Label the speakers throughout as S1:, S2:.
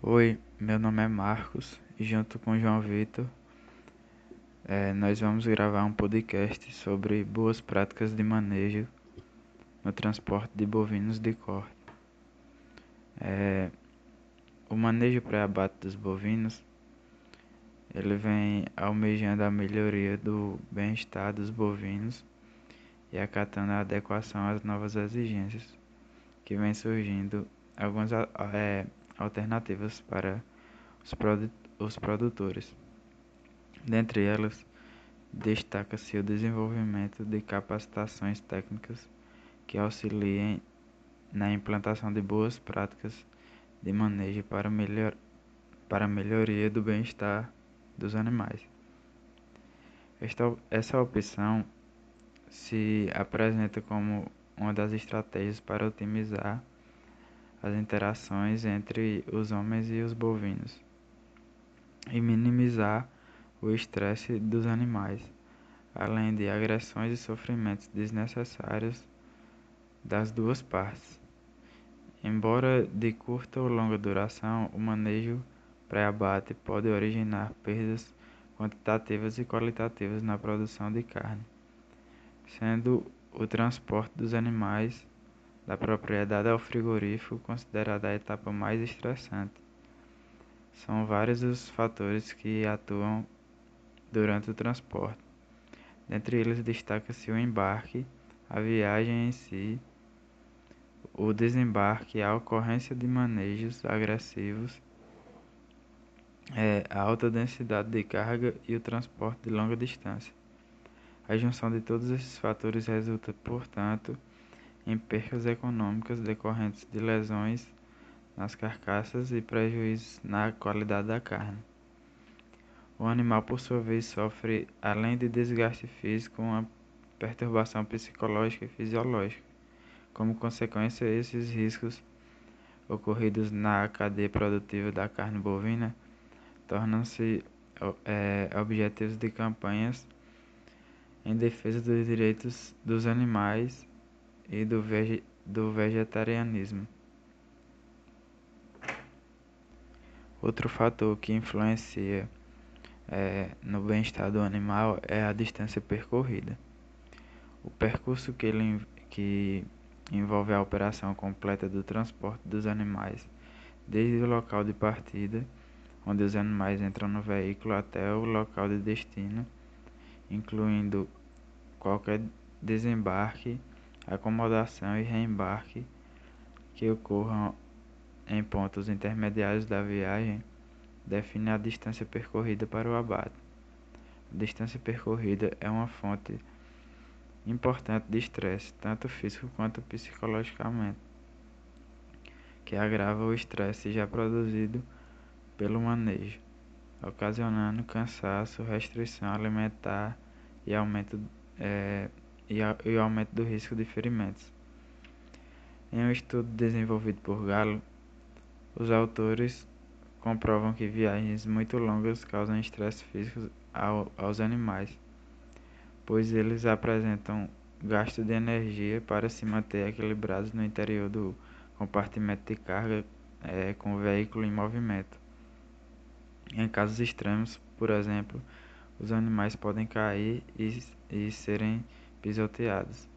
S1: Oi, meu nome é Marcos e junto com João Vitor, eh, nós vamos gravar um podcast sobre boas práticas de manejo no transporte de bovinos de corte. Eh, o manejo pré-abate dos bovinos, ele vem almejando a melhoria do bem-estar dos bovinos e acatando a adequação às novas exigências que vem surgindo algumas é, alternativas para os, produ os produtores. Dentre elas, destaca-se o desenvolvimento de capacitações técnicas que auxiliem na implantação de boas práticas de manejo para, melhor, para melhoria do bem-estar dos animais. Esta, essa opção se apresenta como uma das estratégias para otimizar as interações entre os homens e os bovinos e minimizar o estresse dos animais, além de agressões e sofrimentos desnecessários das duas partes. Embora de curta ou longa duração, o manejo pré-abate pode originar perdas quantitativas e qualitativas na produção de carne, sendo o transporte dos animais da propriedade ao frigorífico considerada a etapa mais estressante. São vários os fatores que atuam durante o transporte. Dentre eles destaca-se o embarque, a viagem em si, o desembarque, a ocorrência de manejos agressivos, é, a alta densidade de carga e o transporte de longa distância. A junção de todos esses fatores resulta, portanto, em percas econômicas decorrentes de lesões nas carcaças e prejuízos na qualidade da carne. O animal, por sua vez, sofre, além de desgaste físico, uma perturbação psicológica e fisiológica. Como consequência, esses riscos ocorridos na cadeia produtiva da carne bovina tornam-se é, objetivos de campanhas em defesa dos direitos dos animais e do, vege do vegetarianismo. Outro fator que influencia é, no bem-estar do animal é a distância percorrida. O percurso que, ele, que envolve a operação completa do transporte dos animais, desde o local de partida, onde os animais entram no veículo, até o local de destino, incluindo qualquer desembarque acomodação e reembarque que ocorram em pontos intermediários da viagem define a distância percorrida para o abate. A distância percorrida é uma fonte importante de estresse, tanto físico quanto psicologicamente, que agrava o estresse já produzido pelo manejo, ocasionando cansaço, restrição alimentar e aumento é, e, o aumento do risco de ferimentos. Em um estudo desenvolvido por Gallo, os autores comprovam que viagens muito longas causam estresse físico ao, aos animais, pois eles apresentam gasto de energia para se manter equilibrados no interior do compartimento de carga é, com o veículo em movimento. Em casos extremos, por exemplo, os animais podem cair e, e serem pisoteados,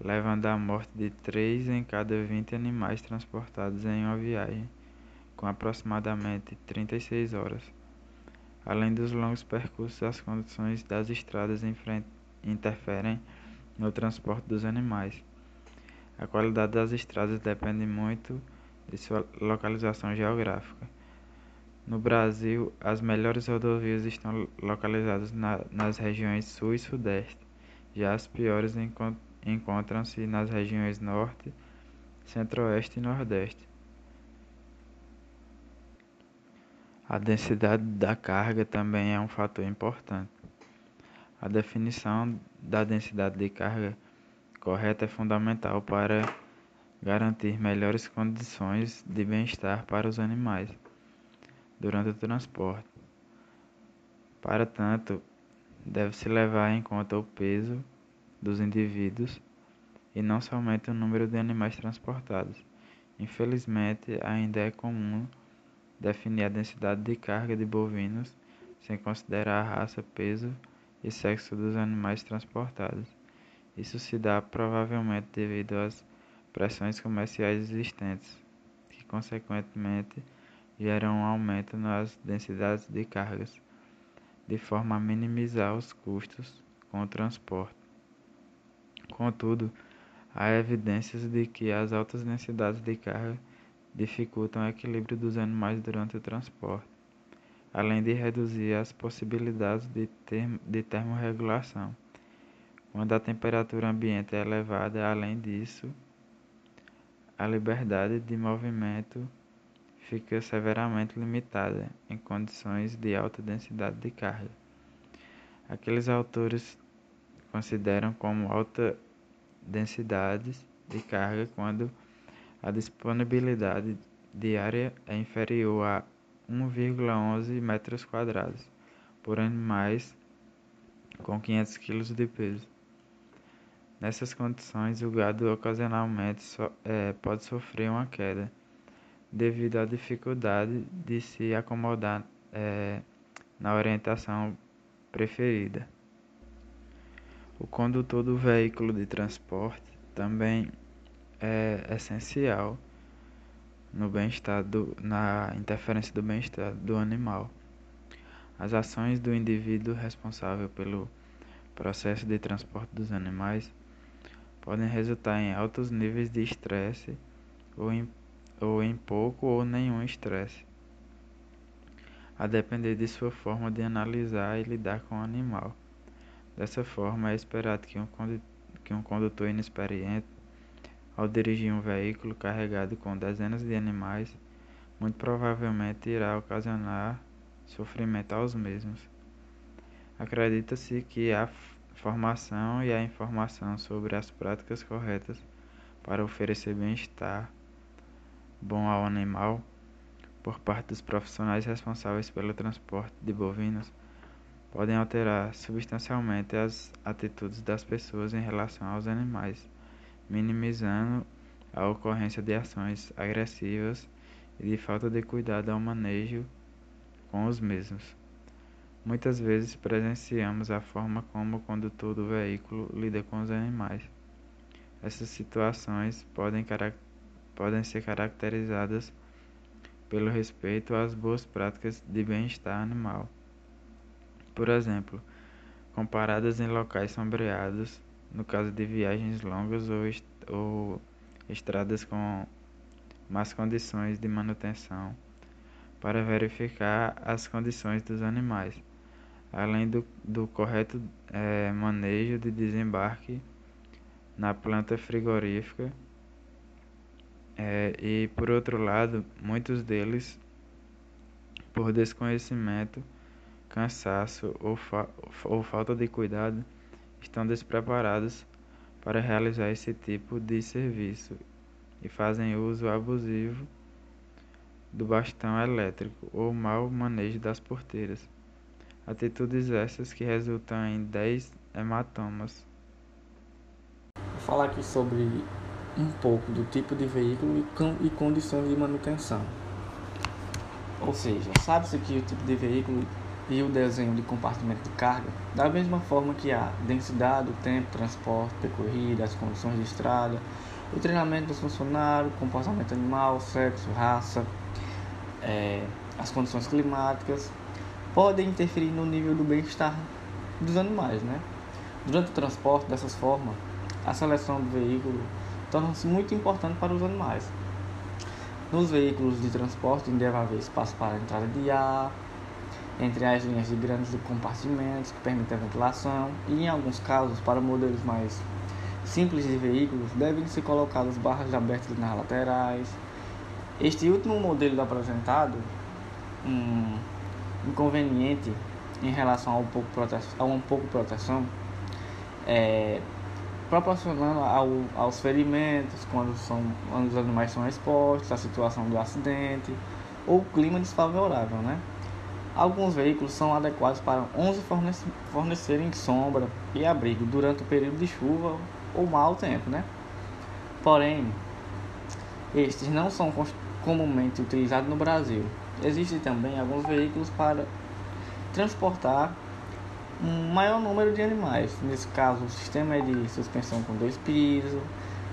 S1: levando à morte de 3 em cada 20 animais transportados em uma viagem, com aproximadamente 36 horas. Além dos longos percursos, as condições das estradas interferem no transporte dos animais. A qualidade das estradas depende muito de sua localização geográfica. No Brasil, as melhores rodovias estão localizadas na, nas regiões Sul e Sudeste já as piores encontram-se nas regiões Norte, Centro-Oeste e Nordeste. A densidade da carga também é um fator importante. A definição da densidade de carga correta é fundamental para garantir melhores condições de bem-estar para os animais durante o transporte. Para tanto, deve-se levar em conta o peso dos indivíduos e não somente o número de animais transportados. Infelizmente, ainda é comum definir a densidade de carga de bovinos sem considerar a raça, peso e sexo dos animais transportados. Isso se dá provavelmente devido às pressões comerciais existentes, que consequentemente geram um aumento nas densidades de cargas, de forma a minimizar os custos com o transporte. Contudo, há evidências de que as altas densidades de carga dificultam o equilíbrio dos animais durante o transporte, além de reduzir as possibilidades de, termo, de termorregulação. Quando a temperatura ambiente é elevada, além disso, a liberdade de movimento fica severamente limitada em condições de alta densidade de carga. Aqueles autores consideram como alta densidades de carga quando a disponibilidade diária é inferior a 1,11 metros quadrados por animais com 500 kg de peso. Nessas condições, o gado ocasionalmente so, é, pode sofrer uma queda, devido à dificuldade de se acomodar é, na orientação preferida. O condutor do veículo de transporte também é essencial no bem-estar na interferência do bem-estar do animal. As ações do indivíduo responsável pelo processo de transporte dos animais podem resultar em altos níveis de estresse ou em, ou em pouco ou nenhum estresse, a depender de sua forma de analisar e lidar com o animal. Dessa forma, é esperado que um, que um condutor inexperiente, ao dirigir um veículo carregado com dezenas de animais, muito provavelmente irá ocasionar sofrimento aos mesmos. Acredita-se que a formação e a informação sobre as práticas corretas para oferecer bem-estar bom ao animal por parte dos profissionais responsáveis pelo transporte de bovinos podem alterar substancialmente as atitudes das pessoas em relação aos animais, minimizando a ocorrência de ações agressivas e de falta de cuidado ao manejo com os mesmos. Muitas vezes presenciamos a forma como o condutor do veículo lida com os animais. Essas situações podem, podem ser caracterizadas pelo respeito às boas práticas de bem-estar animal. Por exemplo, comparadas em locais sombreados, no caso de viagens longas ou, est ou estradas com más condições de manutenção, para verificar as condições dos animais além do, do correto é, manejo de desembarque na planta frigorífica. É, e por outro lado, muitos deles, por desconhecimento, cansaço ou, fa ou falta de cuidado, estão despreparados para realizar esse tipo de serviço e fazem uso abusivo do bastão elétrico ou mau manejo das porteiras. Atitudes essas que resultam em 10 hematomas.
S2: Vou falar aqui sobre um pouco do tipo de veículo e condições de manutenção. Ou seja, sabe-se que o tipo de veículo e o desenho de compartimento de carga, da mesma forma que a densidade, o tempo, transporte percorrido, as condições de estrada, o treinamento dos funcionários, comportamento animal, sexo, raça, é, as condições climáticas, podem interferir no nível do bem-estar dos animais, né? Durante o transporte, dessas formas, a seleção do veículo torna-se muito importante para os animais. Nos veículos de transporte deve haver espaço para a entrada de ar, entre as linhas de grandes compartimentos que permitem a ventilação e, em alguns casos, para modelos mais simples de veículos, devem ser colocadas barras abertas nas laterais. Este último modelo apresentado, um inconveniente em relação ao pouco proteção, a um pouco proteção, é, proporcionando ao, aos ferimentos quando, são, quando os animais são expostos, a situação do acidente ou clima desfavorável, né? Alguns veículos são adequados para 11 fornece, fornecerem sombra e abrigo durante o período de chuva ou mau tempo, né? Porém, estes não são comumente utilizado no Brasil. Existem também alguns veículos para transportar um maior número de animais. Nesse caso, o sistema é de suspensão com dois pisos,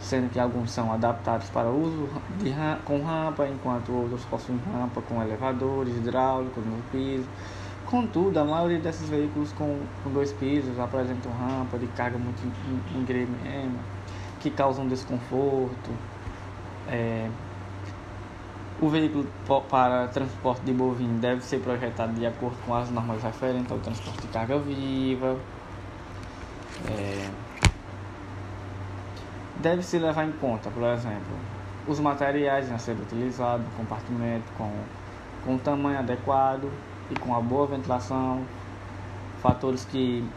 S2: sendo que alguns são adaptados para uso de com rampa, enquanto outros possuem rampa com elevadores hidráulicos no piso. Contudo, a maioria desses veículos com, com dois pisos apresentam rampa de carga muito íngreme, que causam desconforto. É, o veículo para transporte de bovino deve ser projetado de acordo com as normas referentes ao transporte de carga viva. É, deve se levar em conta, por exemplo, os materiais a ser utilizados, compartimento com, com tamanho adequado e com a boa ventilação, fatores que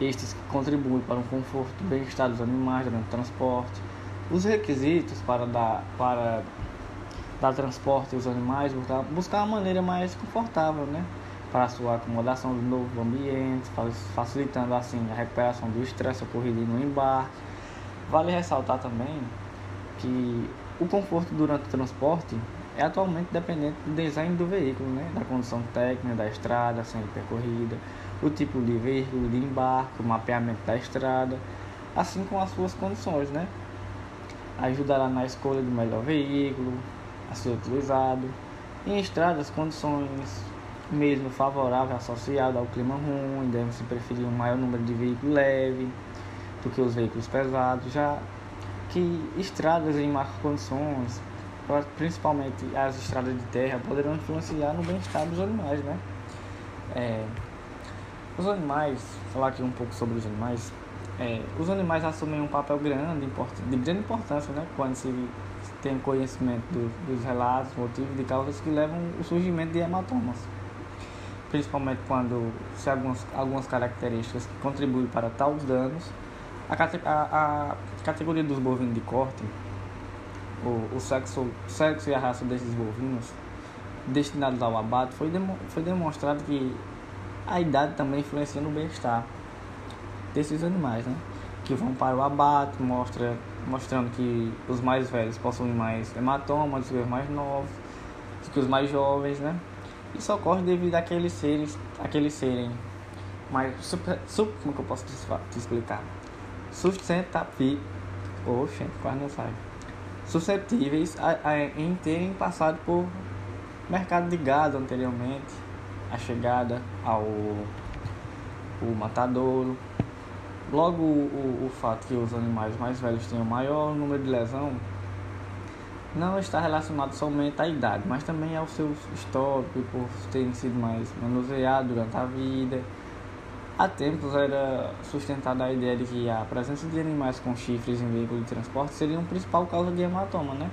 S2: estes contribuem para o conforto e bem-estar dos animais durante o transporte, os requisitos para dar, para dar transporte aos animais, buscar, buscar uma maneira mais confortável, né? Para a sua acomodação do novo ambiente, facilitando assim a recuperação do estresse ocorrido no embarque. Vale ressaltar também que o conforto durante o transporte é atualmente dependente do design do veículo, né? da condição técnica da estrada sendo percorrida, o tipo de veículo de embarque, o mapeamento da estrada, assim como as suas condições. Né? Ajudará na escolha do melhor veículo a ser utilizado. Em estradas, condições mesmo favoráveis associadas ao clima ruim, deve-se preferir um maior número de veículos leves do que os veículos pesados, já que estradas em más condições principalmente as estradas de terra, poderão influenciar no bem-estar dos animais, né? É, os animais, falar aqui um pouco sobre os animais, é, os animais assumem um papel grande, de grande importância, né? Quando se tem conhecimento do, dos relatos, motivos de causas que levam ao surgimento de hematomas. Principalmente quando se algumas, algumas características que contribuem para tais danos. A, a, a categoria dos bovinos de corte o, o sexo, sexo e a raça desses bovinos destinados ao abate, foi, demo, foi demonstrado que a idade também influencia no bem-estar desses animais, né? Que vão para o abate, mostra, mostrando que os mais velhos possuem mais hematomas que os mais novos, que os mais jovens, né? Isso ocorre devido àqueles seres, àqueles serem mais super, super, como que eu posso te explicar? Sustentavi, oxe, quase não sai suscetíveis a, a, em terem passado por mercado de gado anteriormente, a chegada ao o matadouro. Logo, o, o fato que os animais mais velhos tenham maior número de lesão não está relacionado somente à idade, mas também ao seu histórico, por terem sido mais manuseados durante a vida Há tempos era sustentada a ideia de que a presença de animais com chifres em veículo de transporte seria uma principal causa de hematoma, né?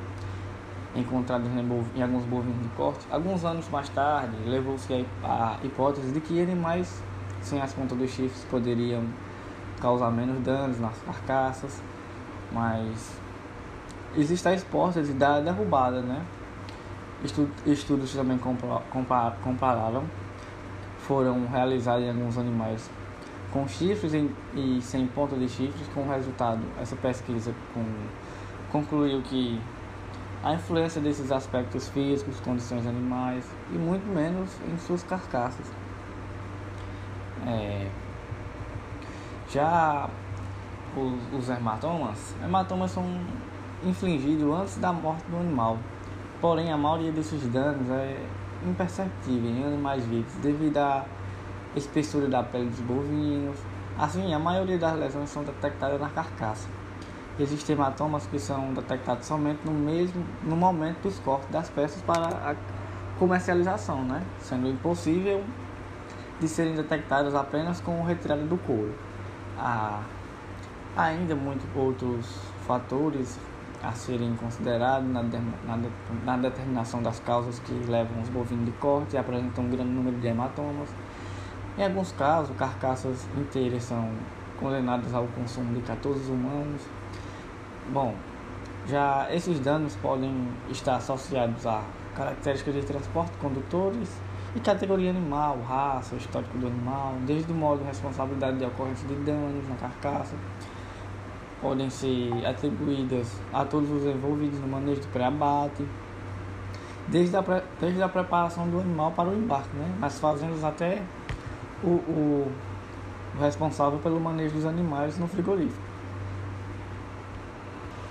S2: Encontrados em alguns bovinos de corte. Alguns anos mais tarde, levou-se a hipótese de que animais sem as pontas dos chifres poderiam causar menos danos nas carcaças, mas existe a da derrubada, né? Estudos também compararam foram realizados em alguns animais com chifres e sem ponta de chifres, com resultado, essa pesquisa concluiu que a influência desses aspectos físicos, condições animais e muito menos em suas carcaças. É, já os, os hematomas, hematomas são infligidos antes da morte do animal, porém a maioria desses danos é imperceptível em animais vivos devido à espessura da pele dos bovinos. Assim, a maioria das lesões são detectadas na carcaça. Existem hematomas que são detectados somente no mesmo no momento dos cortes das peças para a comercialização, né? sendo impossível de serem detectadas apenas com retirada do couro. Há ainda muitos outros fatores a serem considerados na, na, na, determinação das causas que levam os bovinos de corte e apresentam um grande número de hematomas. Em alguns casos, carcaças inteiras são condenadas ao consumo de 14 humanos. Bom, já esses danos podem estar associados a características de transporte, condutores e categoria animal, raça, histórico do animal, desde o modo de responsabilidade de ocorrência de danos na carcaça podem ser atribuídas a todos os envolvidos no manejo do pré-abate, desde a, desde a preparação do animal para o embarque, né? As fazendas até o, o responsável pelo manejo dos animais no frigorífico.